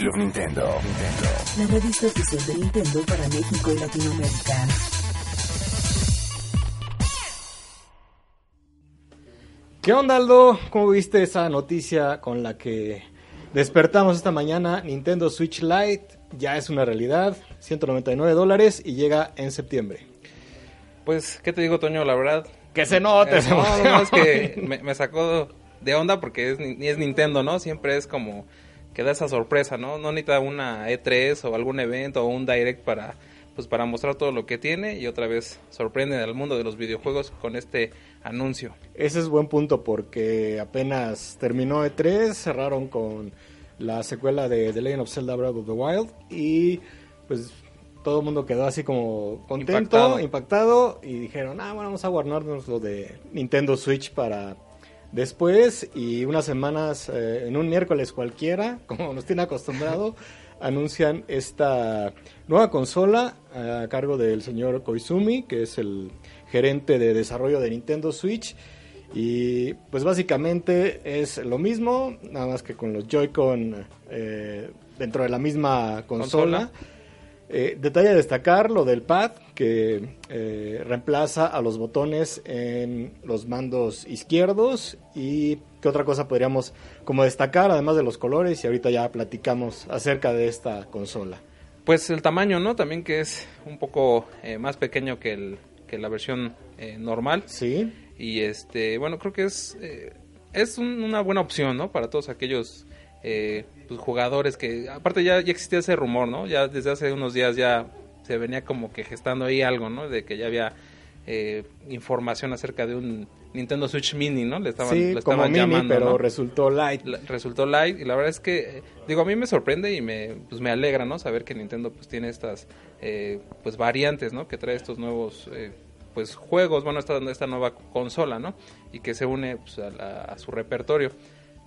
Club Nintendo. La revista oficial de Nintendo para México y Latinoamérica. ¿Qué onda, Aldo? ¿Cómo viste esa noticia con la que despertamos esta mañana? Nintendo Switch Lite ya es una realidad, 199 dólares y llega en septiembre. Pues, ¿qué te digo, Toño? La verdad. Que se note. Eh, no, no, no, es que me, me sacó de onda porque es, ni es Nintendo, ¿no? Siempre es como que da esa sorpresa, ¿no? No necesita una E3 o algún evento o un Direct para pues para mostrar todo lo que tiene y otra vez sorprende al mundo de los videojuegos con este anuncio. Ese es buen punto porque apenas terminó E3, cerraron con la secuela de The Legend of Zelda Breath of the Wild y pues todo el mundo quedó así como contento, impactado, impactado y dijeron, ah, bueno, vamos a guardarnos lo de Nintendo Switch para después y unas semanas, eh, en un miércoles cualquiera, como nos tiene acostumbrado, anuncian esta nueva consola a cargo del señor Koizumi, que es el gerente de desarrollo de Nintendo Switch. Y pues básicamente es lo mismo, nada más que con los Joy-Con eh, dentro de la misma consola. ¿Consola? Eh, detalle a destacar lo del pad que eh, reemplaza a los botones en los mandos izquierdos y qué otra cosa podríamos como destacar además de los colores y ahorita ya platicamos acerca de esta consola. Pues el tamaño, ¿no? También que es un poco eh, más pequeño que, el, que la versión eh, normal. Sí. Y este, bueno, creo que es, eh, es un, una buena opción, ¿no? Para todos aquellos eh, pues, jugadores que, aparte ya, ya existía ese rumor, ¿no? Ya desde hace unos días ya se venía como que gestando ahí algo, ¿no? De que ya había eh, información acerca de un Nintendo Switch Mini, ¿no? Le estaban, sí, le como estaban mini, llamando, pero ¿no? resultó light. La- resultó light y la verdad es que eh, digo a mí me sorprende y me pues me alegra no saber que Nintendo pues tiene estas eh, pues variantes no que trae estos nuevos eh, pues juegos bueno esta, esta nueva consola no y que se une pues, a, la- a su repertorio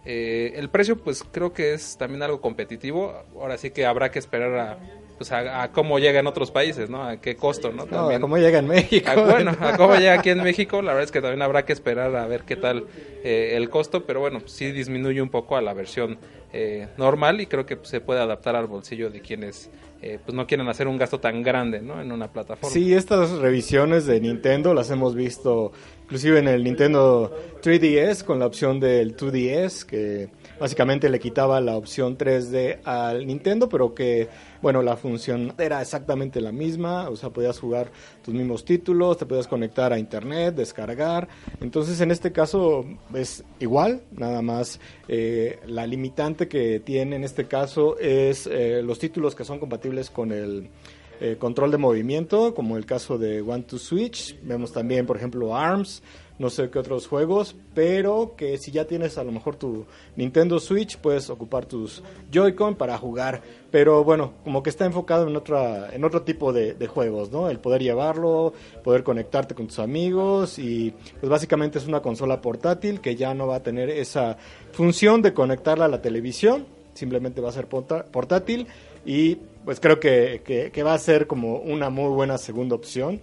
Eh, el precio pues creo que es también algo competitivo. Ahora sí que habrá que esperar a pues a, a cómo llega en otros países no a qué costo no No, También- ¿Cómo llega en México? Ah, bueno, a cómo llega aquí en México, la verdad es que también habrá que esperar a ver qué tal eh, el costo, pero bueno, sí disminuye un poco a la versión eh, normal y creo que se puede adaptar al bolsillo de quienes eh, pues no quieren hacer un gasto tan grande ¿no? en una plataforma. Sí, estas revisiones de Nintendo las hemos visto inclusive en el Nintendo 3DS con la opción del 2DS que básicamente le quitaba la opción 3D al Nintendo, pero que bueno, la función era exactamente la misma, o sea, podías jugar tus mismos títulos, te podías conectar a internet, descargar. Entonces, en este caso es igual, nada más eh, la limitante que tiene en este caso es eh, los títulos que son compatibles con el eh, control de movimiento, como el caso de One to Switch. Vemos también, por ejemplo, ARMS, no sé qué otros juegos, pero que si ya tienes a lo mejor tu Nintendo Switch, puedes ocupar tus Joy-Con para jugar. Pero bueno, como que está enfocado en, otra, en otro tipo de, de juegos, ¿no? El poder llevarlo, poder conectarte con tus amigos y pues básicamente es una consola portátil que ya no va a tener esa función de conectarla a la televisión, simplemente va a ser portátil y pues creo que, que, que va a ser como una muy buena segunda opción.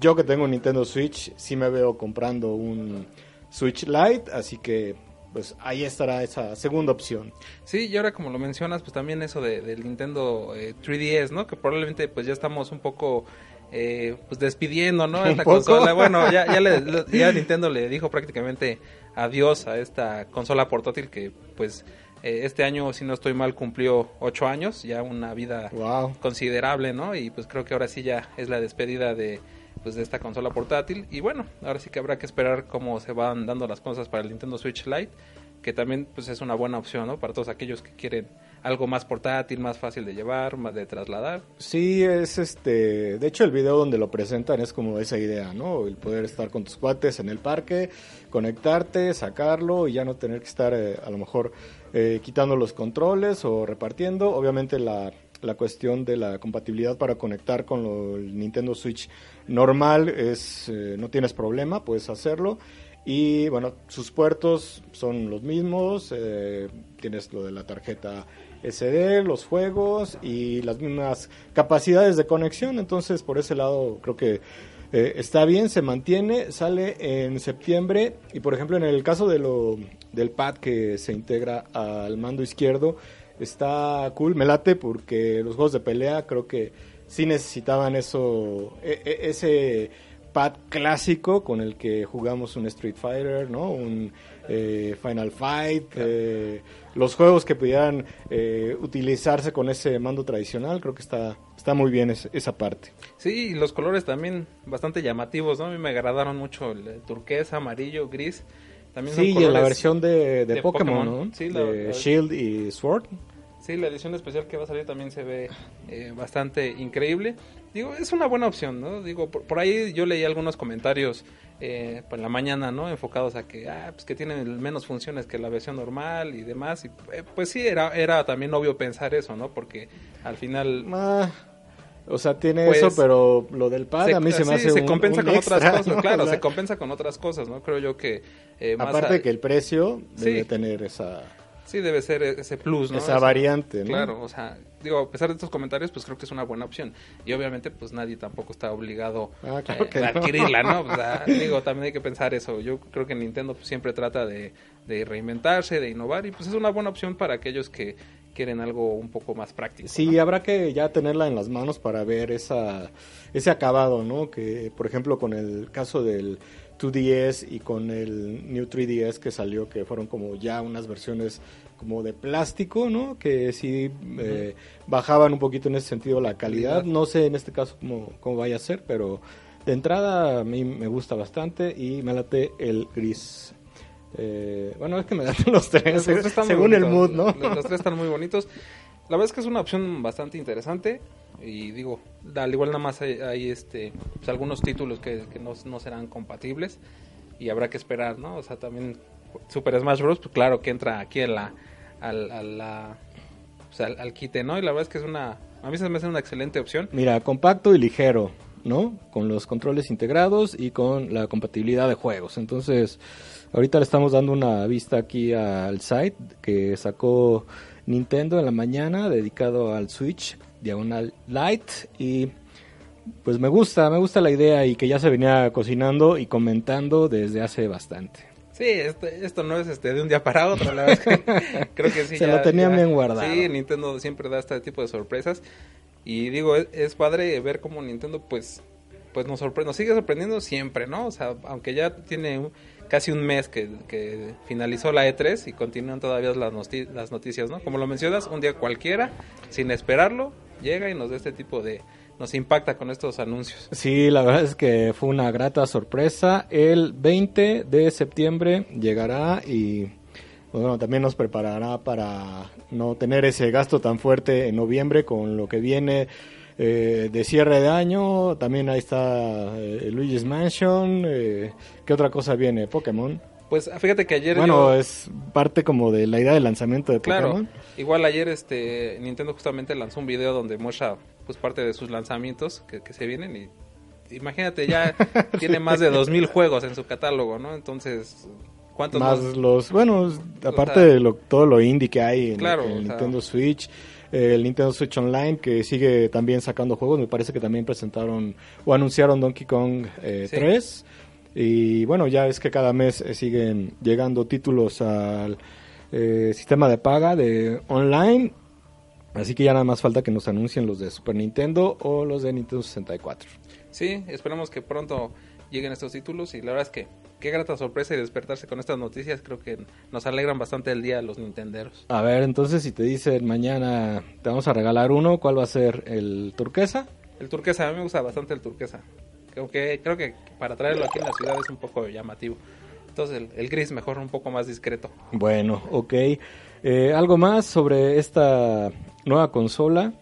Yo que tengo un Nintendo Switch, sí me veo comprando un Switch Lite, así que pues ahí estará esa segunda opción. Sí, y ahora como lo mencionas, pues también eso de, del Nintendo eh, 3DS, ¿no? Que probablemente pues ya estamos un poco eh, pues despidiendo, ¿no? ¿Un Esta poco? consola. Bueno, ya, ya, le- le- ya Nintendo le dijo prácticamente adiós a esta consola portátil que pues eh, este año, si no estoy mal, cumplió ocho años, ya una vida Wow. considerable, ¿no? Y pues creo que ahora sí ya es la despedida de pues de esta consola portátil y bueno, ahora sí que habrá que esperar cómo se van dando las cosas para el Nintendo Switch Lite, que también pues es una buena opción, ¿no? Para todos aquellos que quieren algo más portátil, más fácil de llevar, más de trasladar. Sí, es este, de hecho el video donde lo presentan es como esa idea, ¿no? El poder estar con tus cuates en el parque, conectarte, sacarlo y ya no tener que estar eh, a lo mejor eh, quitando los controles o repartiendo. Obviamente la, la cuestión de la compatibilidad para conectar con lo- el Nintendo Switch normal es eh, no tienes problema, puedes hacerlo. Y bueno, sus puertos son los mismos, eh, tienes lo de la tarjeta SD, los juegos y las mismas capacidades de conexión, entonces por ese lado creo que eh, está bien, se mantiene, sale en septiembre y por ejemplo en el caso de lo, del pad que se integra al mando izquierdo, está cool, me late porque los juegos de pelea creo que sí necesitaban eso, e- e- ese pad clásico con el que jugamos un Street Fighter, ¿no? Un eh, Final Fight, eh, los juegos que pudieran eh, utilizarse con ese mando tradicional, creo que está, está muy bien es- esa parte. Sí, y los colores también bastante llamativos, ¿no? A mí me agradaron mucho el turquesa, amarillo, gris. También son Sí, y en la versión de, de de Pokémon, Pokémon, ¿no? sí, la- de la- Shield y Sword. Sí, la edición especial que va a salir también se ve eh, bastante increíble. Digo, es una buena opción, ¿no? Digo, por, por ahí yo leí algunos comentarios eh, por la mañana, ¿no? Enfocados a que, ah, pues que tienen menos funciones que la versión normal y demás. Y eh, pues sí, era, era también obvio pensar eso, ¿no? Porque al final... Ah, o sea, tiene Pues, eso, pero lo del pad a mí se me hace se un- compensa un con extra, otras cosas, ¿no? claro, O sea, se compensa con otras cosas, ¿no? Creo yo que... eh, más Aparte a- que el precio debe tener esa, Sí, debe ser ese plus, ¿no? esa variante, ¿no? Claro, o sea, digo, a pesar de estos comentarios, pues creo que es una buena opción. Y obviamente, pues nadie tampoco está obligado Ah, claro eh, a no. adquirirla, ¿no? O sea, digo, también hay que pensar eso. Yo creo que Nintendo pues, siempre trata de, de reinventarse, de innovar, y pues es una buena opción para aquellos que quieren algo un poco más práctico. Sí, ¿no? habrá que ya tenerla en las manos para ver esa, ese acabado, ¿no? Que, por ejemplo, con el caso del 2DS y con el New 3DS que salió, que fueron como ya unas versiones como de plástico, ¿no? Que sí eh, bajaban un poquito en ese sentido la calidad. No sé en este caso cómo, cómo vaya a ser, pero de entrada a mí me gusta bastante y me late el gris. Eh, bueno, es que me laten los tres, Los tres están según el mood, ¿no? Los, los tres están muy bonitos. La verdad es que es una opción bastante interesante. Y digo, al igual nada más hay, este, pues, algunos títulos que, que no, no serán compatibles. Y habrá que esperar, ¿no? O sea, también Super Smash Bros. Pues claro que entra aquí en la, a pues, al, al quite, ¿no? Y la verdad es que es una, a mí se me hace una excelente opción. Mira, compacto y ligero, ¿no? Con los controles integrados y con la compatibilidad de juegos. Entonces, ahorita le estamos dando una vista aquí al site que sacó Nintendo en la mañana, dedicado al Switch, diagonal light y pues me gusta, me gusta la idea y que ya se venía cocinando y comentando desde hace bastante. Sí, este- esto no es este de un día para otro, la verdad es que creo que sí. Se lo tenían bien guardado. Sí, Nintendo siempre da este tipo de sorpresas y digo, es, es padre ver cómo Nintendo pues pues nos sorprende, nos sigue sorprendiendo siempre, ¿no? O sea, aunque ya tiene un- casi un mes que, que finalizó la E3 y continúan todavía las, las noticias, ¿no? Como lo mencionas, un día cualquiera, sin esperarlo, llega y nos da este tipo de... nos impacta con estos anuncios. Sí, la verdad es que fue una grata sorpresa. El 20 de septiembre llegará y bueno, también nos preparará para no tener ese gasto tan fuerte en noviembre con lo que viene eh, de cierre de año. También ahí está eh, Luigi's Mansion. Eh, ¿Qué otra cosa viene? Pokémon. Pues fíjate que ayer Bueno, yo- es parte como de la idea del lanzamiento de Claro, Pokémon. Igual ayer este Nintendo justamente lanzó un video donde muestra pues parte de sus lanzamientos que, que se vienen y imagínate ya tiene más de 2000 juegos en su catálogo, ¿no? Entonces, ¿cuántos más más? los bueno aparte sea, de lo, todo lo indie que hay en, Claro, en el o sea- Nintendo Switch el Nintendo Switch Online que sigue también sacando juegos me parece que también presentaron o anunciaron Donkey Kong eh, Sí. 3 y bueno ya es que cada mes eh, siguen llegando títulos al eh, sistema de paga de online así que ya nada más falta que nos anuncien los de Super Nintendo o los de Nintendo 64 Sí, esperemos que pronto lleguen estos títulos y la verdad es que qué grata sorpresa y despertarse con estas noticias, creo que nos alegran bastante el día a los nintenderos. A ver, entonces si te dicen mañana te vamos a regalar uno, ¿cuál va a ser? ¿El turquesa? El turquesa, a mí me gusta bastante el turquesa. Aunque creo que para traerlo aquí en la ciudad es un poco llamativo. Entonces el, el gris mejor, un poco más discreto. Bueno, ok. Eh, ¿Algo más sobre esta nueva consola?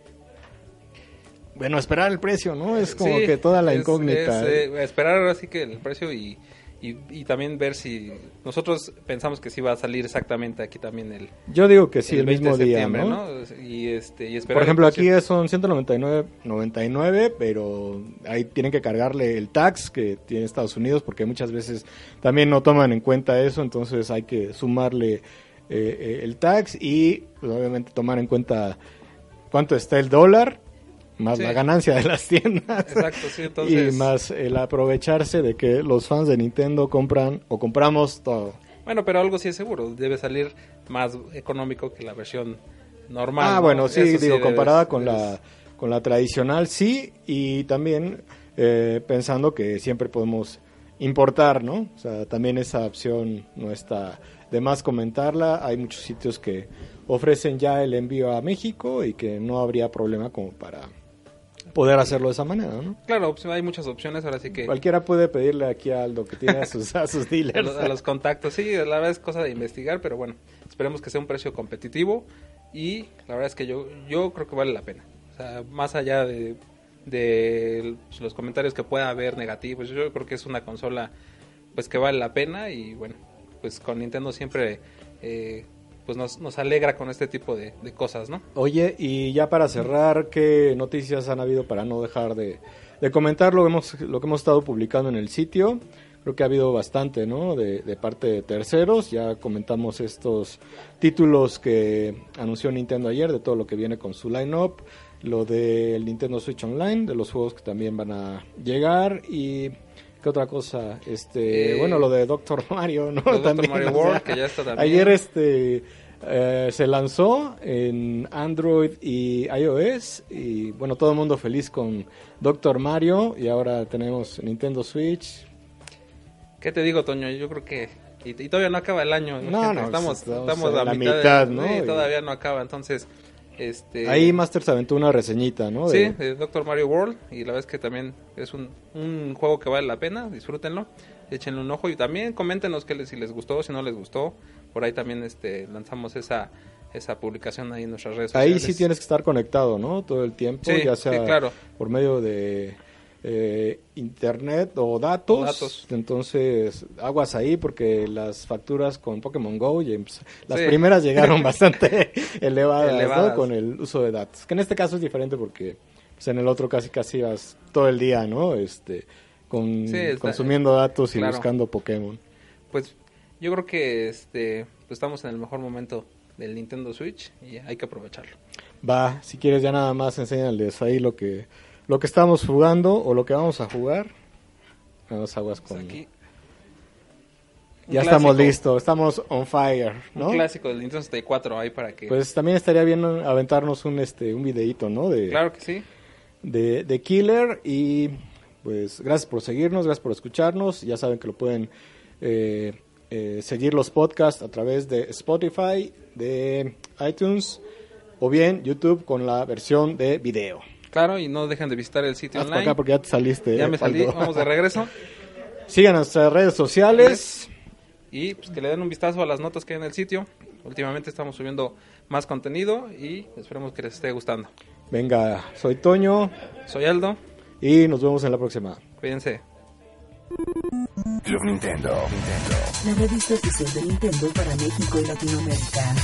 Bueno, esperar el precio, ¿no? Es como Sí, que toda la es- incógnita. es, eh, esperar ahora sí que el precio y, y, y también ver si nosotros pensamos que sí va a salir exactamente aquí también el, Yo digo que sí, el, 20 mismo día, ¿no? Y este y esperar Por el ejemplo, aquí son 199.99, pero ahí tienen que cargarle el tax que tiene Estados Unidos, porque muchas veces también no toman en cuenta eso, entonces hay que sumarle eh, eh, el tax y pues, obviamente tomar en cuenta cuánto está el dólar, más Sí. la ganancia de las tiendas. Exacto, sí, entonces Y más el aprovecharse de que los fans de Nintendo compran o compramos todo. Bueno, pero algo sí es seguro, debe salir más económico que la versión normal. Ah, ¿no? bueno, sí, Eso digo, comparada con debes- la, con la tradicional, sí, y también eh, pensando que siempre podemos importar, ¿no? O sea, también esa opción no está de más comentarla. Hay muchos sitios que ofrecen ya el envío a México y que no habría problema como para poder hacerlo de esa manera, ¿no? Claro, pues, hay muchas opciones, ahora sí que Cualquiera puede pedirle aquí a Aldo que tiene a sus, a sus a dealers. los, a los contactos. Sí, la verdad es cosa de investigar, pero bueno, esperemos que sea un precio competitivo y la verdad es que yo yo creo que vale la pena. O sea, más allá de, de los comentarios que pueda haber negativos, yo creo que es una consola pues que vale la pena y bueno, pues con Nintendo siempre eh, pues nos, nos alegra con este tipo de, de cosas, ¿no? Oye, y ya para cerrar, ¿qué noticias han habido para no dejar de, de comentar lo que, hemos, lo que hemos estado publicando en el sitio? Creo que ha habido bastante, ¿no? De, de parte de terceros. Ya comentamos estos títulos que anunció Nintendo ayer, de todo lo que viene con su line-up. Lo del Nintendo Switch Online, de los juegos que también van a llegar. Y, ¿qué otra cosa? Este, Eh, bueno, lo de Doctor Mario, ¿no? Dr. También, Mario o sea, World, que ya está también. Ayer este eh, se lanzó en Android y iOS y bueno, todo el mundo feliz con Doctor Mario y ahora tenemos Nintendo Switch. ¿Qué te digo, Toño? Yo creo que... Y, y todavía no acaba el año. No, no, estamos, estamos estamos a la mitad, de- mitad, ¿no? sí, Y- todavía no acaba, entonces... Este, Ahí Master se aventó una reseñita, ¿no? Sí, De- Doctor Mario World. Y la verdad es que también es un, un juego que vale la pena. Disfrútenlo. Échenle un ojo. Y también coméntenos que les, si les gustó, si no les gustó. Por ahí también este esa esa esa publicación ahí en nuestras redes Ahí sociales. sí tienes que estar conectado, ¿no? Todo el tiempo, Sí, ya sea sí, claro. por medio de eh, internet o datos. O datos. Entonces, aguas ahí porque las facturas con Pokémon Go, pues, las Sí. primeras llegaron bastante elevadas. Con el uso de datos. Que en este caso es diferente porque pues, en el otro casi casi vas todo el día, ¿no? Este, con, Sí, está- consumiendo datos y claro. buscando Pokémon. Pues yo creo que este pues estamos en el mejor momento del Nintendo Switch y hay que aprovecharlo. Va, si quieres ya nada más enséñales ahí lo que lo que estamos jugando o lo que vamos a jugar. Vamos aguas Pues con. aquí ya estamos listos, estamos on fire, ¿no? Un clásico del Nintendo 64 ahí para que Pues también estaría bien aventarnos un este un videíto, ¿no? De, Claro que sí. de, de Killer y pues gracias por seguirnos, gracias por escucharnos. Ya saben que lo pueden eh, eh, seguir los podcasts a través de Spotify, de iTunes o bien YouTube con la versión de video. Claro, y no dejen de visitar el sitio Haz online. acá porque ya te saliste. ya eh, me salí, vamos de regreso. Sigan nuestras redes sociales. Y pues que le den un vistazo a las notas que hay en el sitio. Últimamente estamos subiendo más contenido y esperemos que les esté gustando. Venga, soy Toño Soy Aldo, y nos vemos en la próxima. cuídense. Club Nintendo. Nintendo. La revista oficial de Nintendo para México y Latinoamérica.